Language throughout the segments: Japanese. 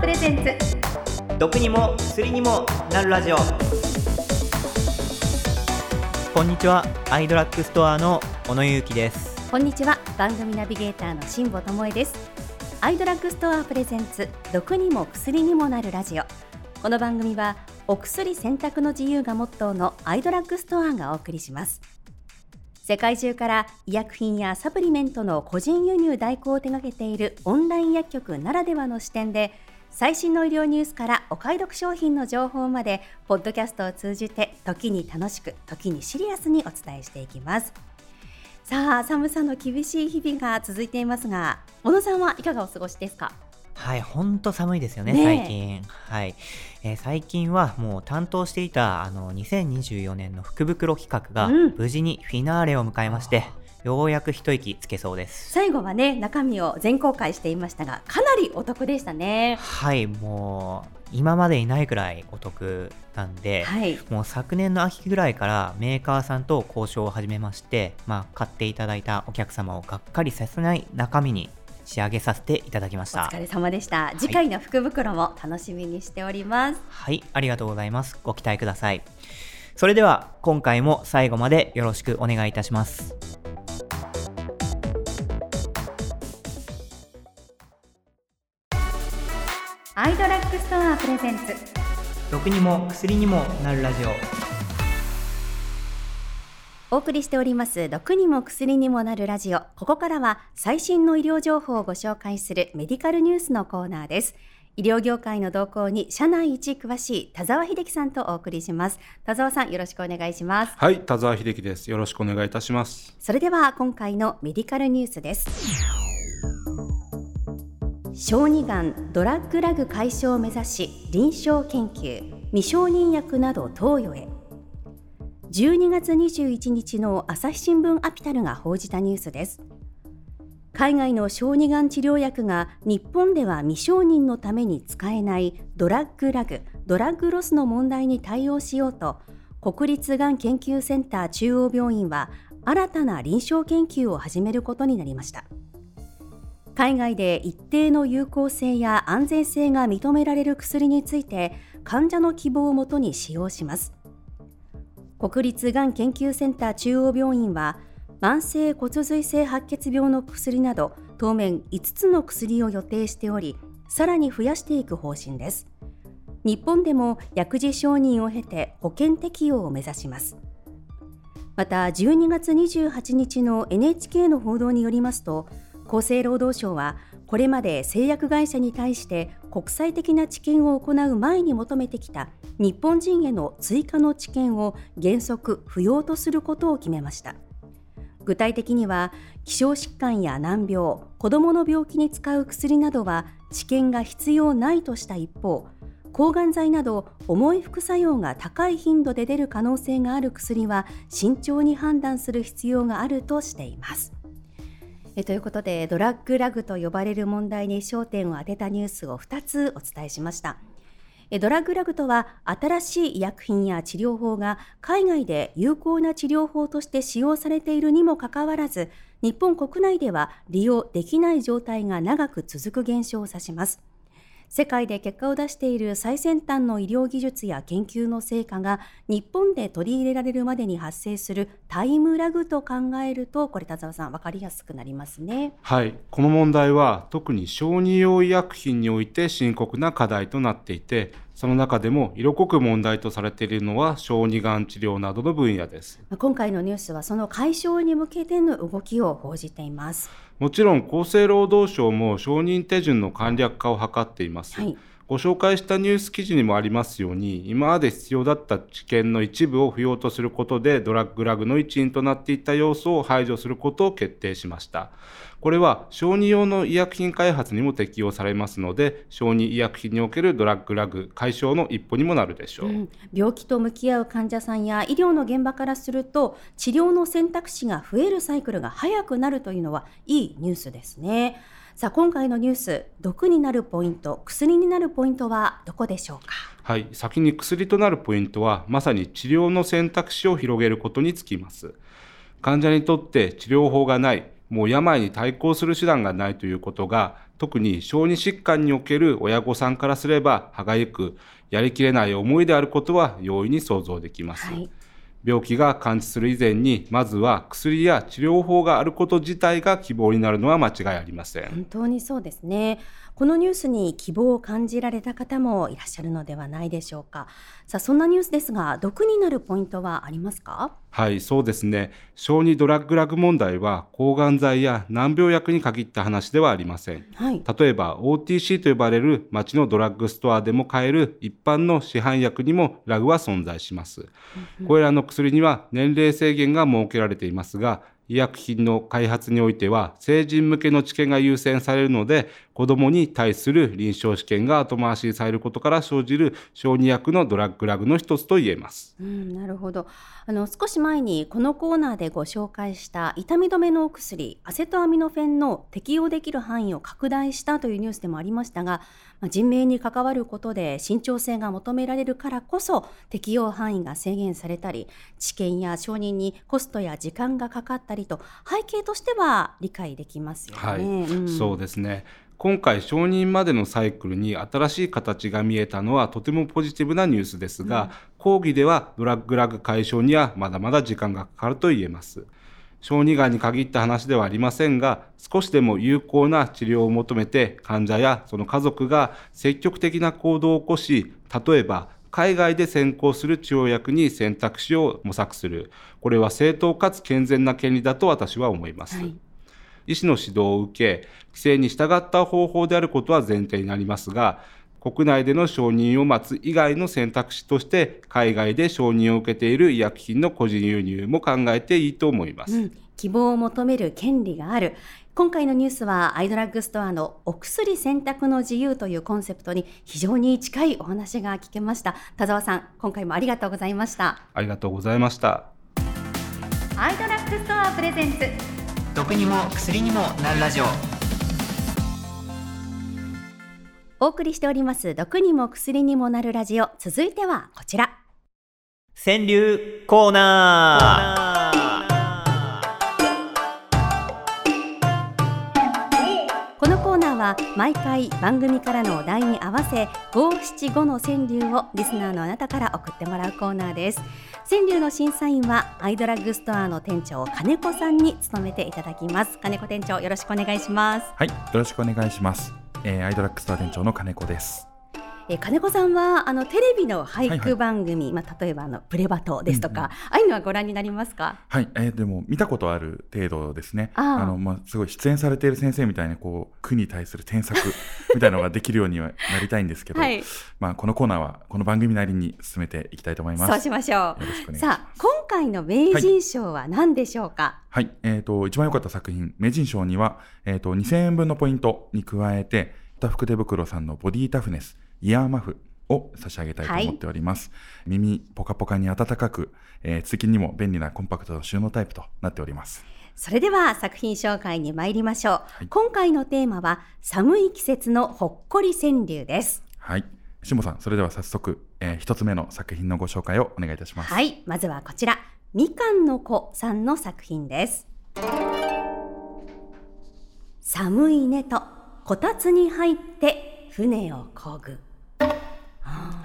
アプレゼンツ。毒にも薬にもなるラジオ。こんにちは。アイドラッグストアの小野ゆうきです。こんにちは。番組ナビゲーターの辛坊智恵です。アイドラッグストアプレゼンツ。毒にも薬にもなるラジオ。この番組はお薬選択の自由がモットーのアイドラッグストアがお送りします。世界中から医薬品やサプリメントの個人輸入代行を手掛けているオンライン薬局ならではの視点で最新の医療ニュースからお買い得商品の情報までポッドキャストを通じて時に楽しく時にシリアスにお伝えしていきます。さあ寒さの厳しい日々が続いていますが小野さんはいかがお過ごしですか？はい、本当寒いですよね、ね最近。はい、えー最近はもう担当していたあの2024年の福袋企画がうん。無事にフィナーレを迎えまして、ようやく一息つけそうです。最後はね中身を全公開していましたがかなりお得でしたねはい、もう今までにないくらいお得なんで、はいもう昨年の秋ぐらいからメーカーさんと交渉を始めまして、まあ、買っていただいたお客様をがっかりさせない中身に仕上げさせていただきました。お疲れ様でした次回の福袋も楽しみにしております、はい、ありがとうございます。ご期待ください。それでは今回も最後までよろしくお願いいたします。アイドラッグストアプレゼンツ。毒にも薬にもなるラジオ。お送りしております。毒にも薬にもなるラジオ。ここからは最新の医療情報をご紹介するメディカルニュースのコーナーです。医療業界の動向に社内一詳しい田沢秀樹さんとお送りします。田沢さんよろしくお願いします。はい、田沢秀樹です。よろしくお願いいたします。それでは今回のメディカルニュースです小児がんドラッグラグ解消を目指し臨床研究未承認薬など投与へ。12月21日の朝日新聞アピタルが報じたニュースです。海外の小児がん治療薬が日本では未承認のために使えないドラッグラグドラッグロスの問題に対応しようと国立がん研究センター中央病院は新たな臨床研究を始めることになりました。海外で一定の有効性や安全性が認められる薬について患者の希望をもとに使用します。国立がん研究センター中央病院は慢性骨髄性白血病の薬など当面5つの薬を予定しておりさらに増やしていく方針です。日本でも薬事承認を経て保険適用を目指します。また12月28日の NHK の報道によりますと厚生労働省はこれまで製薬会社に対して国際的な治験を行う前に求めてきた日本人への追加の治験を原則不要とすることを決めました具体的には希少疾患や難病子どもの病気に使う薬などは治験が必要ないとした一方抗がん剤など重い副作用が高い頻度で出る可能性がある薬は慎重に判断する必要があるとしています。えということでドラッグラグと呼ばれる問題に焦点を当てたニュースを2つお伝えしました。えドラッグラグとは新しい医薬品や治療法が海外で有効な治療法として使用されているにもかかわらず日本国内では利用できない状態が長く続く現象を指します。世界で結果を出している最先端の医療技術や研究の成果が日本で取り入れられるまでに発生するタイムラグと考えるとこれ田沢さん分かりやすくなりますね。はい、この問題は特に小児用医薬品において深刻な課題となっていて、その中でも色濃く問題とされているのは小児がん治療などの分野です。今回のニュースはその解消に向けての動きを報じています。もちろん厚生労働省も承認手順の簡略化を図っています。はいご紹介したニュース記事にもありますように、今まで必要だった知見の一部を不要とすることで、ドラッグラグの一員となっていた要素を排除することを決定しました。これは小児用の医薬品開発にも適用されますので、小児医薬品におけるドラッグラグ解消の一歩にもなるでしょう。うん病気と向き合う患者さんや医療の現場からすると治療の選択肢が増えるサイクルが早くなるというのはいいニュースですね。さあ今回のニュース毒になるポイント薬になるポイントはどこでしょうか？はい、先に薬となるポイントは、まさに治療の選択肢を広げることにつきます。患者にとって治療法がない、もう病に対抗する手段がないということが、特に小児疾患における親御さんからすれば歯がゆくやりきれない思いであることは容易に想像できます、はい、病気が完治する以前にまずは薬や治療法があること自体が希望になるのは間違いありません。本当にそうですね。このニュースに希望を感じられた方もいらっしゃるのではないでしょうか。さあそんなニュースですが毒になるポイントはありますか？はいそうですね。小児ドラッグラグ問題は抗がん剤や難病薬に限った話ではありません、はい、例えば OTC と呼ばれる町のドラッグストアでも買える一般の市販薬にもラグは存在します、これらの薬には年齢制限が設けられていますが医薬品の開発においては成人向けの治験が優先されるので子どもに対する臨床試験が後回しにされることから生じる小児薬のドラッグラグの一つと言えます。うん、なるほどあの少し前にこのコーナーでご紹介した痛み止めのお薬アセトアミノフェンの適用できる範囲を拡大したというニュースでもありましたが、まあ、人命に関わることで慎重性が求められるからこそ適用範囲が制限されたり治験や承認にコストや時間がかかったりりと背景としては理解できますよね。はい、うん、そうですね今回承認までのサイクルに新しい形が見えたのはとてもポジティブなニュースですが、うん、講義ではドラッグラグ解消にはまだまだ時間がかかると言えます。小児がんに限った話ではありませんが、少しでも有効な治療を求めて患者やその家族が積極的な行動を起こし、例えば海外で先行する治療薬に選択肢を模索する。これは正当かつ健全な権利だと私は思います。はい医師の指導を受け、規制に従った方法であることは前提になりますが、国内での承認を待つ以外の選択肢として、海外で承認を受けている医薬品の個人輸入も考えていいと思います。うん、希望を求める権利がある。今回のニュースはアイドラッグストアのお薬選択の自由というコンセプトに非常に近いお話が聞けました。田沢さん、今回もありがとうございました。ありがとうございました。アイドラッグストアプレゼンツ毒にも薬にもなるラジオお送りしております毒にも薬にもなるラジオ続いてはこちら川柳コーナーは毎回番組からのお題に合わせ五七五の川柳をリスナーのあなたから送ってもらうコーナーです。川柳の審査員はアイドラッグストアの店長金子さんに務めていただきます。金子店長よろしくお願いします。はいよろしくお願いします、えー、アイドラッグストア店長の金子です。え金子さんはあのテレビの俳句番組、はい。はい、まあ、例えばあのプレバトですとか、うんうん、ああいうのはご覧になりますか？はい、えー、でも見たことある程度ですね。あの、まあ、すごい出演されている先生みたいにこう句に対する添削 みたいなのができるようにはなりたいんですけど、はい、まあ、このコーナーはこの番組なりに進めていきたいと思います。そうしましょう。さあ今回の名人賞は何でしょうか？はい、はい、えっ、ー、と一番良かった作品名人賞には、えーと、と2000円分のポイントに加えて田福手袋さんのボディタフネスイヤーマフを差し上げたいと思っております。はい、耳ポカポカに暖かく、えー、通勤にも便利なコンパクトの収納タイプとなっております。それでは作品紹介に参りましょう。はい、今回のテーマは寒い季節のほっこり川柳です。はい。しもさん、それでは早速、えー、一つ目の作品のご紹介をお願いいたします。はい。まずはこちら、みかんの子さんの作品です。寒いねと、こたつに入って船をこぐ。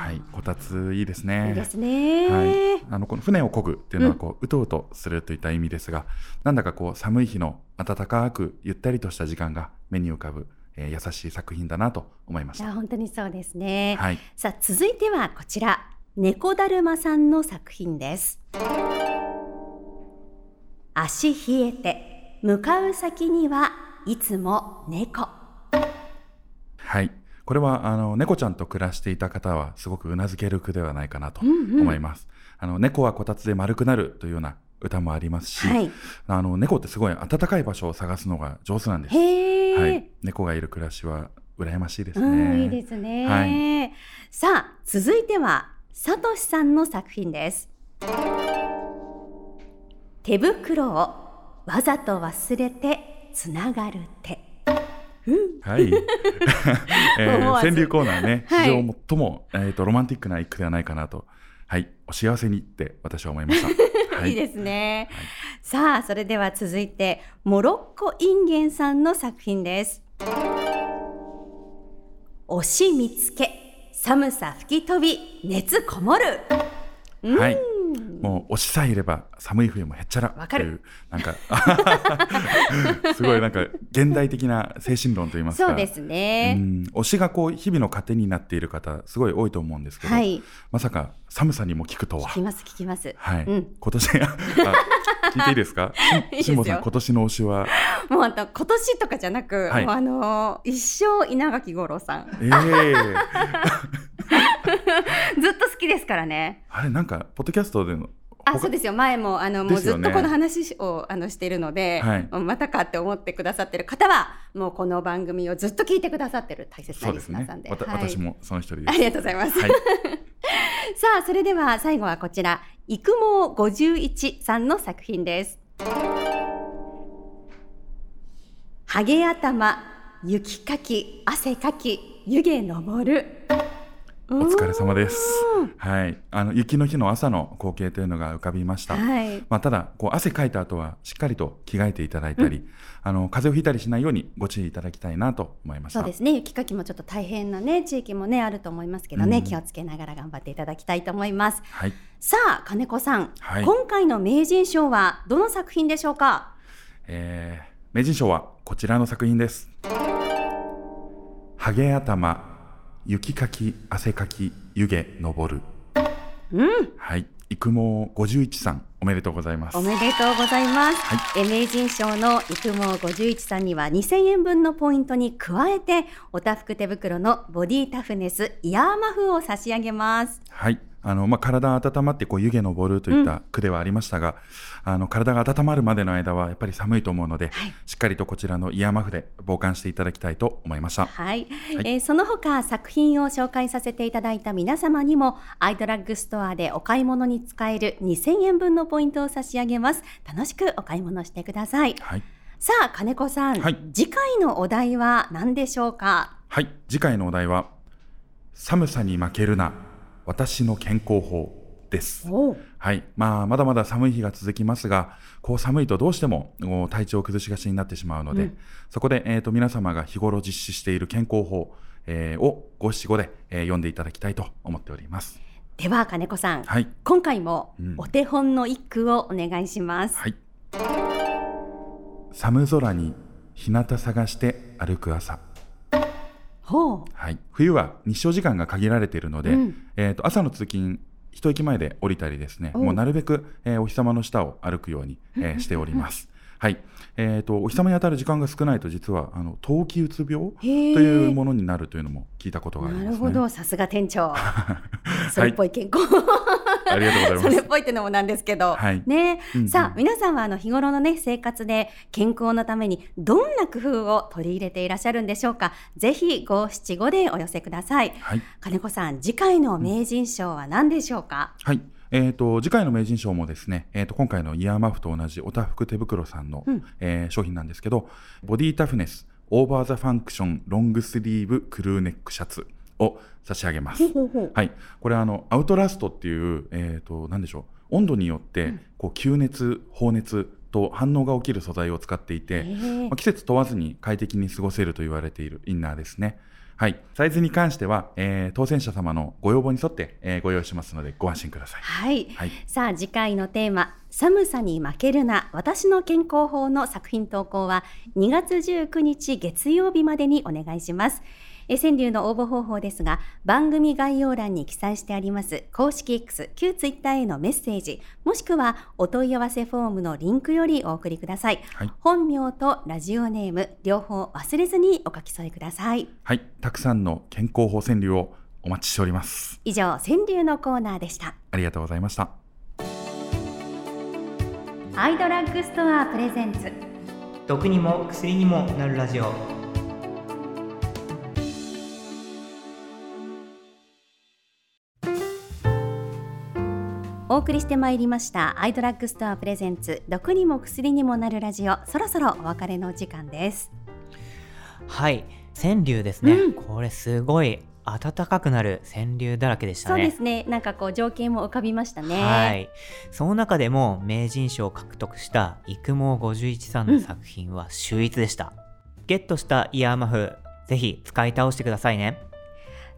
はい、こたついいですね。いいですね。はい、あのこの船を漕ぐっていうのはこう、うとうとするといった意味ですが、なんだかこう寒い日の暖かくゆったりとした時間が目に浮かぶ、えー、優しい作品だなと思いました。本当にそうですね。はい。さあ続いてはこちら猫だるまさんの作品です。足冷えて向かう先にはいつも猫。はい。これはあの猫ちゃんと暮らしていた方はすごくうなずける句ではないかなと思います。うんうん、あの猫はこたつで丸くなるというような歌もありますし、はい、あの猫ってすごい暖かい場所を探すのが上手なんです。はい、猫がいる暮らしは羨ましいですね。いいですね。はい、さあ続いてはさとしさんの作品です。手袋をわざと忘れてつながる手。はい、えー、川柳コーナーね、史上最も、えーと、ロマンティックな一句ではないかなと、はい、お幸せにって私は思いました。はい、いいですね、はい、さあそれでは続いてモロッコインゲンさんの作品です。推し見つけ寒さ吹き飛び熱こもる。はいもう推しさえいれば寒い冬もへっちゃらというなんか すごいなんか現代的な精神論といいますか。そうですね。推しがこう日々の糧になっている方すごい多いと思うんですけど、はい、まさか寒さにも効くとは。聞きます聞きます。はい、うん、今年聞いていいですか？辛坊さん今年の推しは？もうあと今年とかじゃなく、はい、もうあの一生稲垣吾郎さん。ええー ずっと好きですからね。あれなんかポッドキャストでのあそうですよ。前もあの、もうずっとこの話をあのしているので、はい、またかって思ってくださってる方はもうこの番組をずっと聞いてくださってる大切なリスナーさんで、ねはい、私もその一人です。ありがとうございます、はい、さあそれでは最後はこちら。育毛51さんの作品です。ハゲ頭雪かき汗かき湯気昇るお疲れ様です。はい、あの雪の日の朝の光景というのが浮かびました。はい、まあただこう汗かいた後はしっかりと着替えていただいたり、うん、あの風邪をひいたりしないようにご注意いただきたいなと思いました。そうですね。雪かきもちょっと大変なね地域もねあると思いますけどね、うん、気をつけながら頑張っていただきたいと思います。はい。さあ金子さん、はい、今回の名人賞はどの作品でしょうか？えー、名人賞はこちらの作品です。ハゲ頭雪かき汗かき湯気昇る、うん、はい。育毛51さんおめでとうございます。おめでとうございます、はい、名人賞の育毛51さんには2000円分のポイントに加えておたふく手袋のボディタフネスイヤーマフを差し上げます。はいあのまあ、体温まってこう湯気昇るといった句ではありましたが、うん、あの体が温まるまでの間はやっぱり寒いと思うので、はい、しっかりとこちらのイヤーマフで防寒していただきたいと思いました、はい、はい、えー、その他作品を紹介させていただいた皆様にもアイドラッグストアでお買い物に使える2000円分のポイントを差し上げます。楽しくお買い物してください、はい、さあ金子さん、はい、次回のお題は何でしょうか？はい。次回のお題は寒さに負けるな私の健康法です。はい。まあ、まだまだ寒い日が続きますが、こう寒いとどうしても体調を崩しがちになってしまうので、うん、そこで、えっ、ー、と、皆様が日頃実施している健康法、えー、を五七五で、えー、読んでいただきたいと思っております。では、金子さん。はい。今回もお手本の一句をお願いします。うん、はい。寒空に日向探して歩く朝。はい、冬は日照時間が限られているので、うん、えーと、朝の通勤一駅前で降りたりですねもうなるべく、えー、お日様の下を歩くように、えー、しております。はい、えーと、お日様に当たる時間が少ないと実はあの冬季うつ病というものになるというのも聞いたことがあります、ね、なるほど。さすが店長。それっぽい健康、ありがとうございます。それっぽいってのもなんですけど、はい、ね、うんうん、さあ皆さんはあの日頃のね生活で健康のためにどんな工夫を取り入れていらっしゃるんでしょうか？ぜひ五七五でお寄せください。はい、金子さん次回の名人賞は何でしょうか？うん、はい。えーと、次回の名人賞もですね、えーと、今回のイヤーマフと同じおたふく手袋さんの、うん、えー、商品なんですけどボディタフネスオーバーザファンクションロングスリーブクルーネックシャツを差し上げます。はい、これあのアウトラストっていう、えーと、でしょう温度によってこう吸熱放熱と反応が起きる素材を使っていて、まあ、季節問わずに快適に過ごせると言われているインナーですね。はい、サイズに関しては、えー、当選者様のご要望に沿って、えー、ご用意しますのでご安心ください。はい。はい、さあ次回のテーマ寒さに負けるな私の健康法の作品投稿は2月19日月曜日までにお願いします。川柳の応募方法ですが番組概要欄に記載してあります公式 X 旧 Twitter へのメッセージもしくはお問い合わせフォームのリンクよりお送りください、はい、本名とラジオネーム両方忘れずにお書き添えください。はい。たくさんの健康法川柳をお待ちしております。以上川柳のコーナーでした。ありがとうございました。アイドラッグストアプレゼンツ。毒にも薬にもなるラジオお送りしてまいりましたアイドラッグストアプレゼンツ毒にも薬にもなるラジオそろそろお別れの時間です。はい川柳ですね、うん、これすごい暖かくなる川柳だらけでしたね。そうですね。なんかこう情景も浮かびましたね。はい。その中でも名人賞を獲得した育毛51さんの作品は秀逸でした、うん、ゲットしたイヤーマフぜひ使い倒してくださいね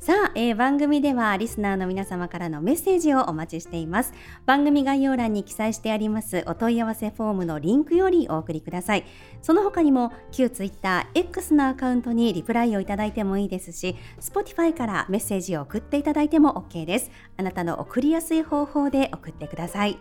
さあ、えー、番組ではリスナーの皆様からのメッセージをお待ちしています。番組概要欄に記載してありますお問い合わせフォームのリンクよりお送りください。その他にも旧 TwitterX のアカウントにリプライをいただいてもいいですし Spotify からメッセージを送っていただいても OK です。あなたの送りやすい方法で送ってください。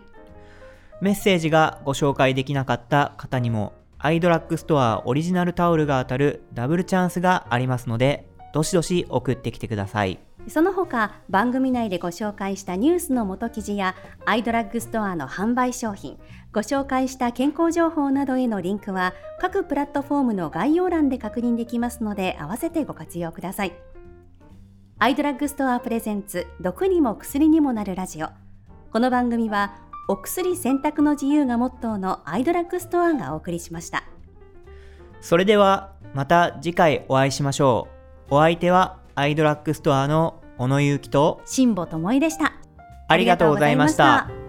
メッセージがご紹介できなかった方にもアイドラッグストアオリジナルタオルが当たるダブルチャンスがありますのでどしどし送ってきてください。その他番組内でご紹介したニュースの元記事やアイドラッグストアの販売商品ご紹介した健康情報などへのリンクは各プラットフォームの概要欄で確認できますので合わせてご活用ください。アイドラッグストアプレゼンツ毒にも薬にもなるラジオ。この番組はお薬選択の自由がモットーのアイドラッグストアがお送りしました。それではまた次回お会いしましょうお相手はアイドラッグストアの小野ゆうきと辛坊智恵でした。ありがとうございました。